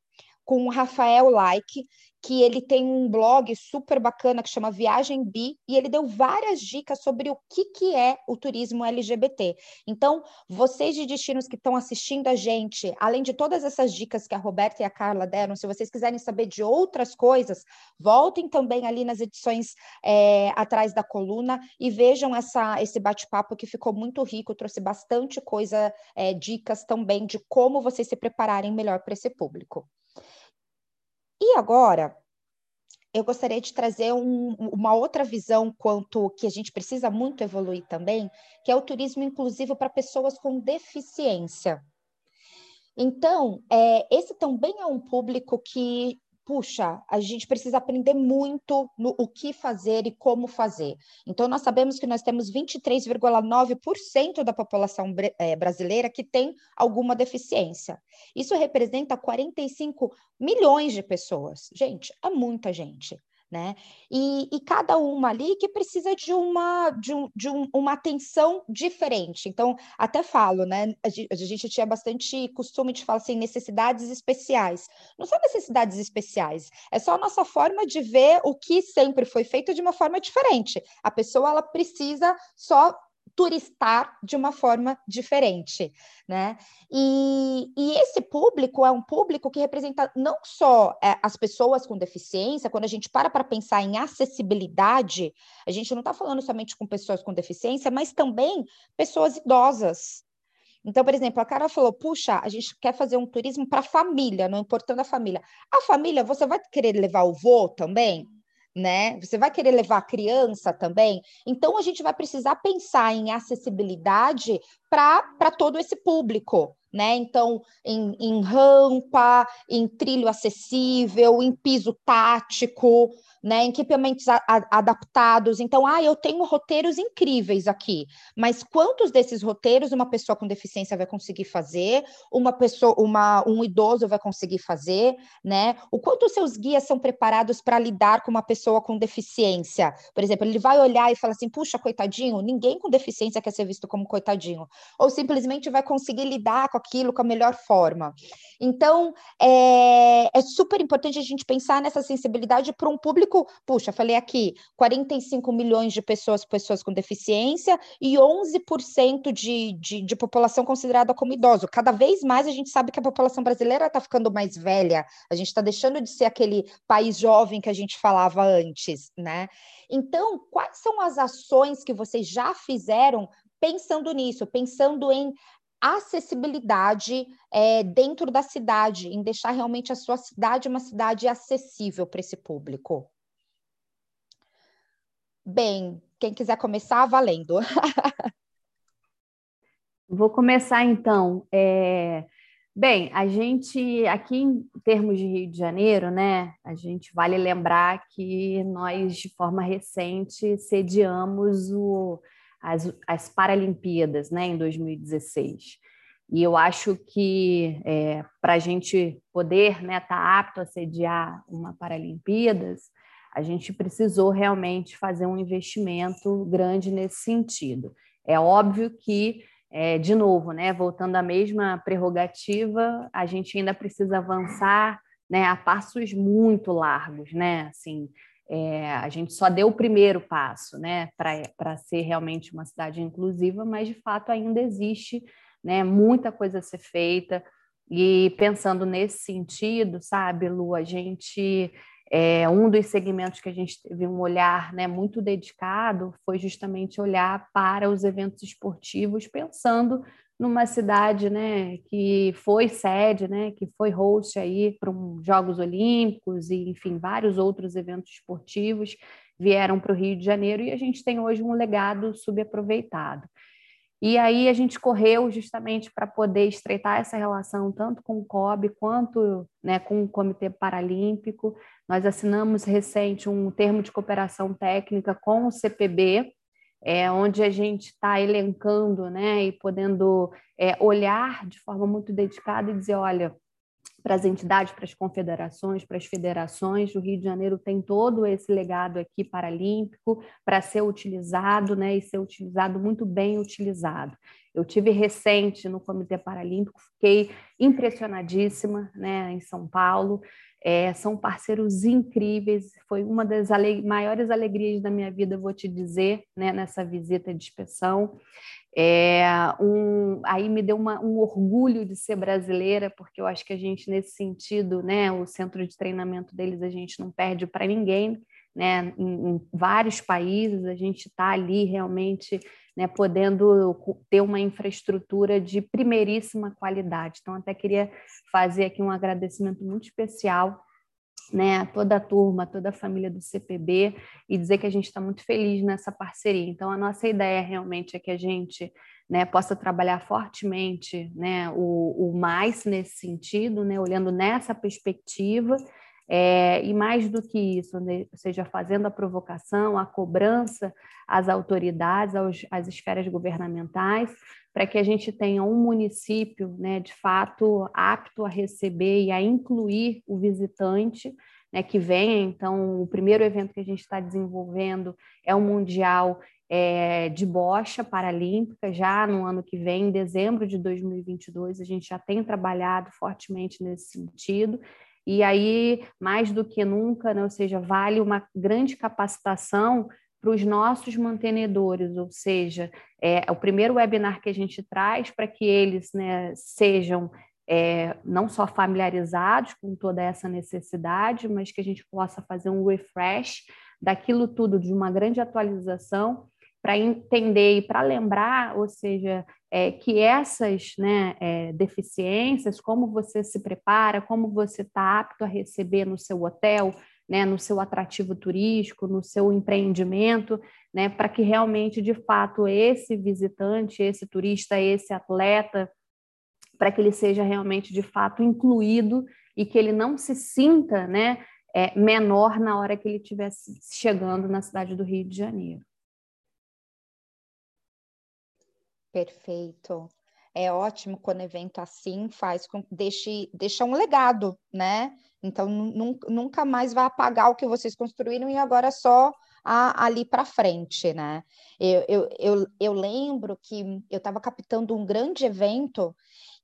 com o Rafael Like, que ele tem um blog super bacana que chama Viagem Bi, e ele deu várias dicas sobre o que, que é o turismo LGBT. Então, vocês de destinos que estão assistindo a gente, além de todas essas dicas que a Roberta e a Carla deram, se vocês quiserem saber de outras coisas, voltem também ali nas edições é, atrás da coluna e vejam essa, esse bate-papo que ficou muito rico, trouxe bastante coisa, é, dicas também de como vocês se prepararem melhor para esse público. E agora, eu gostaria de trazer um, uma outra visão quanto que a gente precisa muito evoluir também, que é o turismo inclusivo para pessoas com deficiência. Então, é, esse também é um público que puxa, a gente precisa aprender muito no o que fazer e como fazer. Então, nós sabemos que nós temos 23,9% da população é, brasileira que tem alguma deficiência. Isso representa 45 milhões de pessoas. Gente, é muita gente né? E, e, cada uma ali que precisa de uma de, um, de um, uma atenção diferente. Então, até falo, né? A gente, a gente tinha bastante costume de falar assim, necessidades especiais. Não são necessidades especiais, é só a nossa forma de ver o que sempre foi feito de uma forma diferente. A pessoa ela precisa só turistar de uma forma diferente, né? E, e esse público é um público que representa não só é, as pessoas com deficiência, quando a gente para para pensar em acessibilidade, a gente não está falando somente com pessoas com deficiência, mas também pessoas idosas, então, por exemplo, a cara falou: puxa, a gente quer fazer um turismo para a família, não importando a família. A família, você vai querer levar o vô também? Né? Você vai querer levar a criança também? Então, a gente vai precisar pensar em acessibilidade para todo esse público, né? Então, em, em rampa, em trilho acessível, em piso tático, né, equipamentos a, a, adaptados. Então, ah, eu tenho roteiros incríveis aqui, mas quantos desses roteiros uma pessoa com deficiência vai conseguir fazer? Uma pessoa, uma, um idoso vai conseguir fazer, né? O quanto os seus guias são preparados para lidar com uma pessoa com deficiência? Por exemplo, ele vai olhar e falar assim: puxa, coitadinho, ninguém com deficiência quer ser visto como coitadinho, ou simplesmente vai conseguir lidar com aquilo com a melhor forma. Então, é, é super importante a gente pensar nessa sensibilidade para um público puxa, falei aqui, 45 milhões de pessoas, pessoas com deficiência e 11% de, de, de população considerada como idoso. Cada vez mais a gente sabe que a população brasileira está ficando mais velha, a gente está deixando de ser aquele país jovem que a gente falava antes, né? Então, quais são as ações que vocês já fizeram pensando nisso, pensando em acessibilidade é, dentro da cidade, em deixar realmente a sua cidade uma cidade acessível para esse público? Bem, quem quiser começar, valendo. Vou começar então. É... Bem, a gente aqui em termos de Rio de Janeiro, né? A gente vale lembrar que nós, de forma recente, sediamos o, as, as Paralimpíadas, né, em 2016. E eu acho que é, para a gente poder estar né, tá apto a sediar uma Paralimpíadas, a gente precisou realmente fazer um investimento grande nesse sentido. É óbvio que, é, de novo, né, voltando à mesma prerrogativa, a gente ainda precisa avançar né, a passos muito largos, né? Assim, é, a gente só deu o primeiro passo né, para ser realmente uma cidade inclusiva, mas de fato ainda existe né, muita coisa a ser feita. E pensando nesse sentido, sabe, Lu, a gente é, um dos segmentos que a gente teve um olhar né, muito dedicado foi justamente olhar para os eventos esportivos, pensando numa cidade né, que foi sede, né, que foi host aí para um Jogos Olímpicos e, enfim, vários outros eventos esportivos vieram para o Rio de Janeiro e a gente tem hoje um legado subaproveitado. E aí a gente correu justamente para poder estreitar essa relação tanto com o COB quanto né, com o Comitê Paralímpico. Nós assinamos recente um termo de cooperação técnica com o CPB, é, onde a gente está elencando né, e podendo é, olhar de forma muito dedicada e dizer, olha, para as entidades, para as confederações, para as federações. O Rio de Janeiro tem todo esse legado aqui paralímpico para ser utilizado, né, e ser utilizado muito bem utilizado. Eu tive recente no Comitê Paralímpico, fiquei impressionadíssima, né, em São Paulo. É, são parceiros incríveis, foi uma das maiores alegrias da minha vida, vou te dizer, né, nessa visita de inspeção. É, um, aí me deu uma, um orgulho de ser brasileira, porque eu acho que a gente, nesse sentido, né, o centro de treinamento deles, a gente não perde para ninguém, né, em, vários países, a gente está ali realmente né, podendo ter uma infraestrutura de primeiríssima qualidade. Então, até queria fazer aqui um agradecimento muito especial né, toda a turma, toda a família do CPB e dizer que a gente está muito feliz nessa parceria. Então, a nossa ideia realmente é que a gente né, possa trabalhar fortemente né, o, o mais nesse sentido, né, olhando nessa perspectiva, é, e mais do que isso, né, ou seja, fazendo a provocação, a cobrança às autoridades, aos, às esferas governamentais, para que a gente tenha um município, né, de fato, apto a receber e a incluir o visitante né, que venha. Então, o primeiro evento que a gente está desenvolvendo é o Mundial é, de Bocha Paralímpica, já no ano que vem, em dezembro de 2022, a gente já tem trabalhado fortemente nesse sentido. E aí, mais do que nunca, né, ou seja, vale uma grande capacitação para os nossos mantenedores, ou seja, é, o primeiro webinar que a gente traz para que eles né, sejam é, não só familiarizados com toda essa necessidade, mas que a gente possa fazer um refresh daquilo tudo, de uma grande atualização, para entender e para lembrar, ou seja, é, que essas né, é, deficiências, como você se prepara, como você está apto a receber no seu hotel, né, no seu atrativo turístico, no seu empreendimento, né, para que realmente, de fato, esse visitante, esse turista, esse atleta, para que ele seja realmente, de fato, incluído e que ele não se sinta né, é, menor na hora que ele estiver chegando na cidade do Rio de Janeiro. Perfeito. É ótimo quando evento assim faz com deixe deixa um legado, né? Então, nunca mais vai apagar o que vocês construíram e agora só a, ali para frente, né? Eu, eu, eu, eu lembro que eu estava captando um grande evento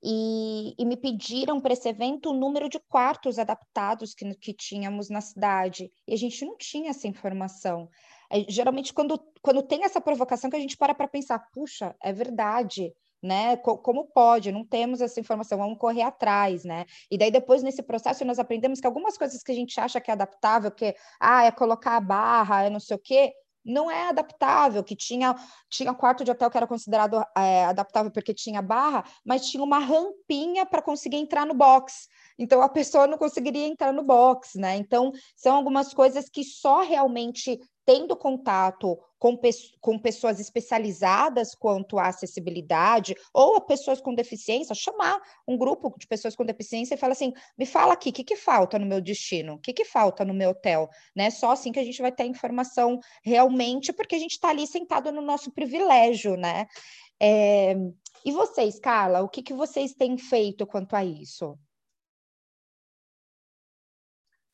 e, e, me pediram para esse evento o número de quartos adaptados que, que tínhamos na cidade. E a gente não tinha essa informação. É, geralmente, quando, quando tem essa provocação, que a gente para para pensar, puxa, é verdade né? Como pode? Não temos essa informação, vamos correr atrás, né? E daí depois nesse processo nós aprendemos que algumas coisas que a gente acha que é adaptável, que ah, é colocar a barra, é não sei o quê, não é adaptável, que tinha, tinha quarto de hotel que era considerado é, adaptável porque tinha barra, mas tinha uma rampinha para conseguir entrar no box. Então a pessoa não conseguiria entrar no box, né? Então são algumas coisas que só realmente tendo contato com, com pessoas especializadas quanto à acessibilidade ou a pessoas com deficiência, chamar um grupo de pessoas com deficiência e falar assim: me fala aqui, o que, que falta no meu destino? O que, que falta no meu hotel? Né? Só assim que a gente vai ter informação realmente, porque a gente está ali sentado no nosso privilégio, né? É... E vocês, Carla, o que, que vocês têm feito quanto a isso?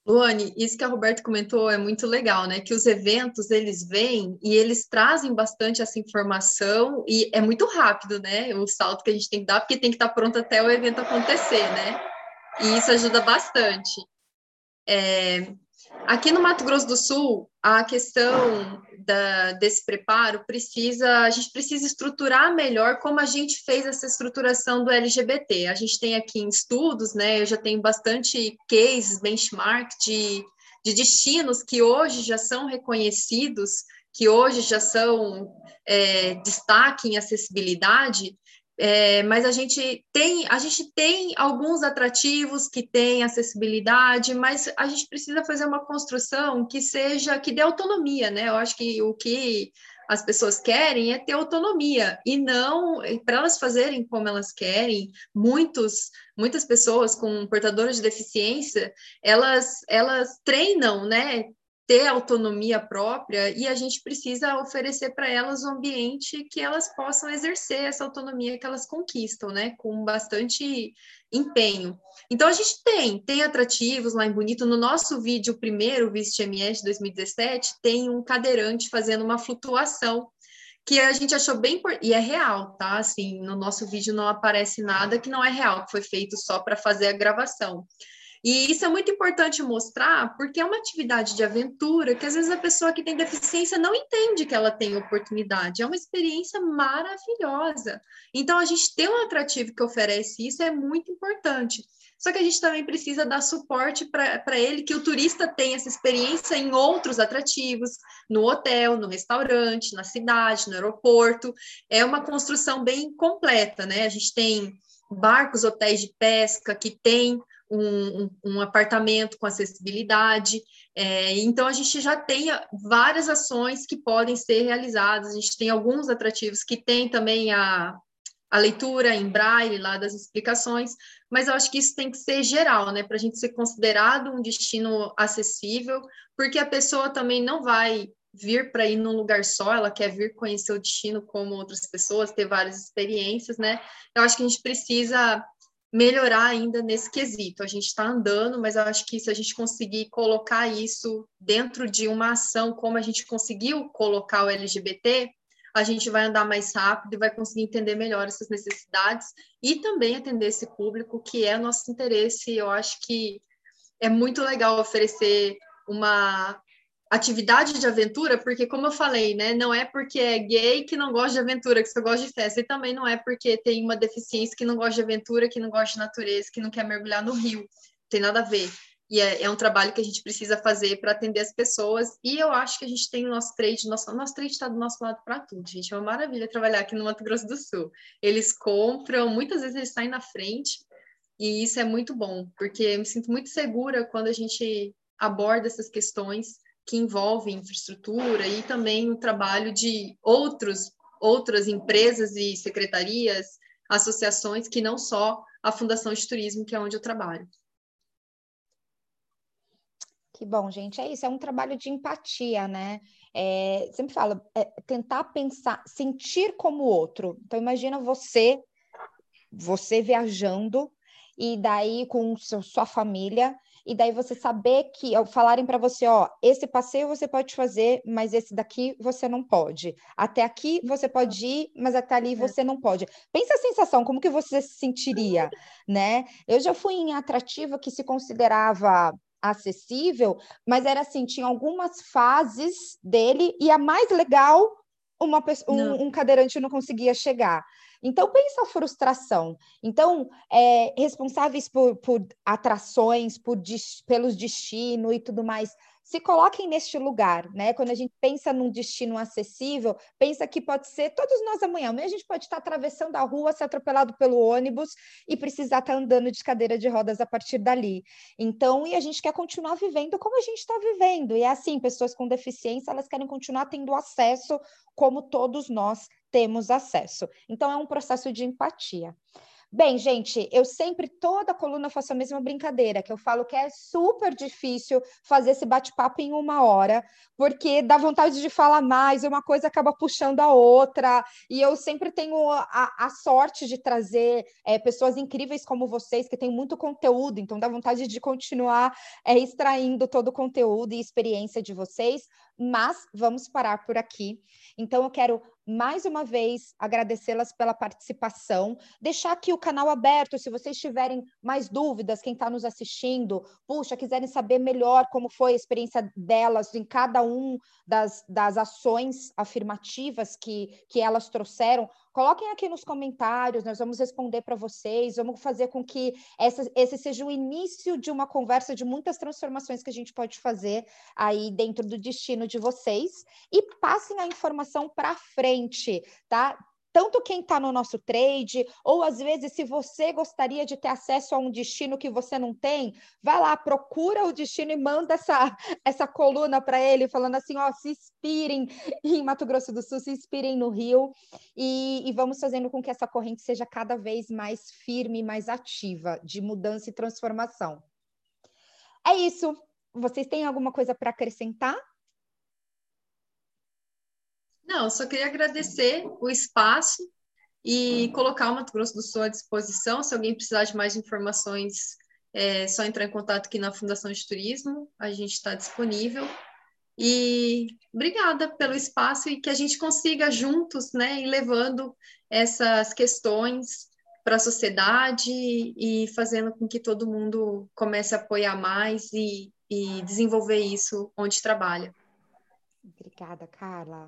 Luane, isso que a Roberta comentou é muito legal, né? Que os eventos eles vêm e eles trazem bastante essa informação e é muito rápido, né? O salto que a gente tem que dar, porque tem que estar pronto até o evento acontecer, né? E isso ajuda bastante. É, Aqui no Mato Grosso do Sul, a questão da, desse preparo precisa, a gente precisa estruturar melhor como a gente fez essa estruturação do LGBT. A gente tem aqui em estudos, né? Eu já tenho bastante cases, benchmark de, de destinos que hoje já são reconhecidos, que hoje já são é, destaque em acessibilidade, é, mas a gente tem a gente tem alguns atrativos que têm acessibilidade, mas a gente precisa fazer uma construção que seja que dê autonomia, né? Eu acho que o que as pessoas querem é ter autonomia e não para elas fazerem como elas querem. Muitos, muitas pessoas com portadores de deficiência, elas elas treinam, né? Ter autonomia própria e a gente precisa oferecer para elas um ambiente que elas possam exercer essa autonomia que elas conquistam, né, com bastante empenho. Então a gente tem, tem atrativos lá em Bonito. No nosso vídeo primeiro, Visit MS 2017, tem um cadeirante fazendo uma flutuação que a gente achou bem e é real, tá? Assim, no nosso vídeo não aparece nada que não é real, que foi feito só para fazer a gravação. E isso é muito importante mostrar, porque é uma atividade de aventura que às vezes a pessoa que tem deficiência não entende que ela tem oportunidade. É uma experiência maravilhosa. Então, a gente ter um atrativo que oferece isso é muito importante. Só que a gente também precisa dar suporte para ele, que o turista tenha essa experiência em outros atrativos, no hotel, no restaurante, na cidade, no aeroporto. É uma construção bem completa, né? A gente tem barcos, hotéis de pesca que tem um, um, apartamento com acessibilidade. É, então, a gente já tem várias ações que podem ser realizadas. A gente tem alguns atrativos que tem também a, a leitura em braille lá das explicações, mas eu acho que isso tem que ser geral, né, para a gente ser considerado um destino acessível, porque a pessoa também não vai vir para ir num lugar só, ela quer vir conhecer o destino como outras pessoas, ter várias experiências, né? Eu acho que a gente precisa melhorar ainda nesse quesito. A gente está andando, mas eu acho que se a gente conseguir colocar isso dentro de uma ação, como a gente conseguiu colocar o LGBT, a gente vai andar mais rápido e vai conseguir entender melhor essas necessidades e também atender esse público que é nosso interesse. Eu acho que é muito legal oferecer uma atividade de aventura, porque, como eu falei, né, não é porque é gay que não gosta de aventura, que só gosta de festa, e também não é porque tem uma deficiência que não gosta de aventura, que não gosta de natureza, que não quer mergulhar no rio. Tem nada a ver. E é, é um trabalho que a gente precisa fazer para atender as pessoas, e eu acho que a gente tem o nosso trade, nosso, nosso trade está do nosso lado para tudo, gente. É uma maravilha trabalhar aqui no Mato Grosso do Sul. Eles compram, muitas vezes eles saem na frente, e isso é muito bom, porque eu me sinto muito segura quando a gente aborda essas questões que envolve infraestrutura e também o trabalho de outros, outras empresas e secretarias, associações que não só a Fundação de Turismo, que é onde eu trabalho. Que bom, gente. É isso, é um trabalho de empatia, né? É, sempre falo, é tentar pensar, sentir como o outro. Então, imagina você, você viajando, e daí com seu, sua família, e daí você saber que, ao falarem para você, ó, esse passeio você pode fazer, mas esse daqui você não pode. Até aqui você pode ir, mas até ali é. você não pode. Pensa a sensação, como que você se sentiria, né? Eu já fui em atrativa que se considerava acessível, mas era assim, tinha algumas fases dele e a mais legal uma um, um cadeirante não conseguia chegar. Então, pensa a frustração. Então, é, responsáveis por, por atrações, por, pelos destinos e tudo mais, se coloquem neste lugar, né? Quando a gente pensa num destino acessível, pensa que pode ser todos nós amanhã. Amanhã a gente pode estar atravessando a rua, ser atropelado pelo ônibus e precisar estar andando de cadeira de rodas a partir dali. Então, e a gente quer continuar vivendo como a gente está vivendo. E é assim, pessoas com deficiência, elas querem continuar tendo acesso como todos nós temos acesso. Então, é um processo de empatia. Bem, gente, eu sempre, toda coluna, faço a mesma brincadeira, que eu falo que é super difícil fazer esse bate-papo em uma hora, porque dá vontade de falar mais, uma coisa acaba puxando a outra, e eu sempre tenho a, a sorte de trazer é, pessoas incríveis como vocês, que têm muito conteúdo, então dá vontade de continuar é, extraindo todo o conteúdo e experiência de vocês, mas vamos parar por aqui. Então, eu quero mais uma vez agradecê-las pela participação, deixar aqui o canal aberto se vocês tiverem mais dúvidas, quem está nos assistindo, puxa, quiserem saber melhor como foi a experiência delas em cada um das, das ações afirmativas que, que elas trouxeram, Coloquem aqui nos comentários, nós vamos responder para vocês, vamos fazer com que essa, esse seja o início de uma conversa de muitas transformações que a gente pode fazer aí dentro do destino de vocês e passem a informação para frente, tá? tanto quem está no nosso trade, ou às vezes, se você gostaria de ter acesso a um destino que você não tem, vai lá, procura o destino e manda essa, essa coluna para ele, falando assim: ó, se inspirem em Mato Grosso do Sul, se inspirem no Rio, e, e vamos fazendo com que essa corrente seja cada vez mais firme, mais ativa, de mudança e transformação. É isso. Vocês têm alguma coisa para acrescentar? Não, só queria agradecer o espaço e colocar o Mato Grosso do Sul à disposição. Se alguém precisar de mais informações, é só entrar em contato aqui na Fundação de Turismo, a gente está disponível. E obrigada pelo espaço e que a gente consiga juntos, né, ir levando essas questões para a sociedade e fazendo com que todo mundo comece a apoiar mais e, e desenvolver isso onde trabalha. Obrigada, Carla.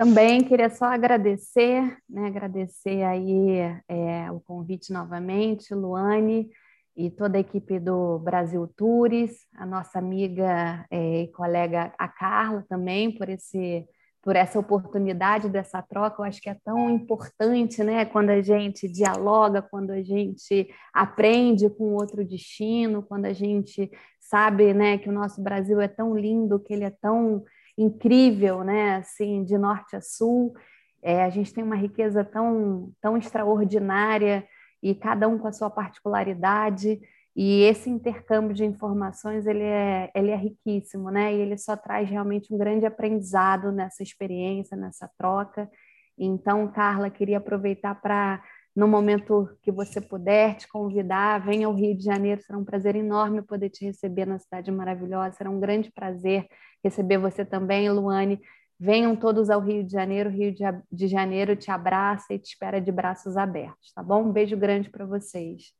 Também queria só agradecer, né, agradecer aí é, o convite novamente, Luane e toda a equipe do Brasil Tours, a nossa amiga é, e colega a Carla também por esse por essa oportunidade dessa troca. Eu acho que é tão importante, né, quando a gente dialoga, quando a gente aprende com outro destino, quando a gente sabe, né, que o nosso Brasil é tão lindo, que ele é tão incrível, né, assim, de norte a sul. É, a gente tem uma riqueza tão, tão extraordinária e cada um com a sua particularidade. E esse intercâmbio de informações ele é, ele é riquíssimo, né? E ele só traz realmente um grande aprendizado nessa experiência, nessa troca. Então, Carla, queria aproveitar para, no momento que você puder, te convidar, venha ao Rio de Janeiro. Será um prazer enorme poder te receber na cidade maravilhosa. Será um grande prazer receber você também, Luane. Venham todos ao Rio de Janeiro. O Rio de Janeiro te abraça e te espera de braços abertos, tá bom? Um beijo grande para vocês.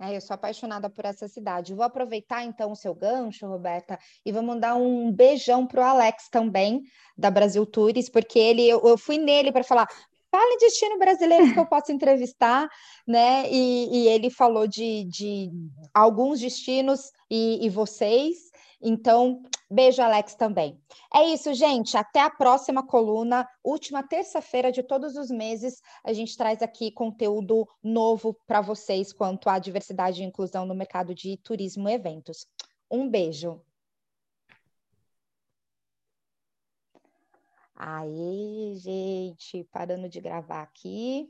É, eu sou apaixonada por essa cidade. Vou aproveitar então o seu gancho, Roberta, e vou mandar um beijão para o Alex também, da Brasil Tours, porque ele, eu, eu fui nele para falar. Fala em destino brasileiro que eu posso entrevistar, né? E, e ele falou de, de alguns destinos e, e vocês. Então, beijo, Alex, também. É isso, gente. Até a próxima coluna. Última terça-feira de todos os meses, a gente traz aqui conteúdo novo para vocês quanto à diversidade e inclusão no mercado de turismo e eventos. Um beijo. Aí, gente, parando de gravar aqui.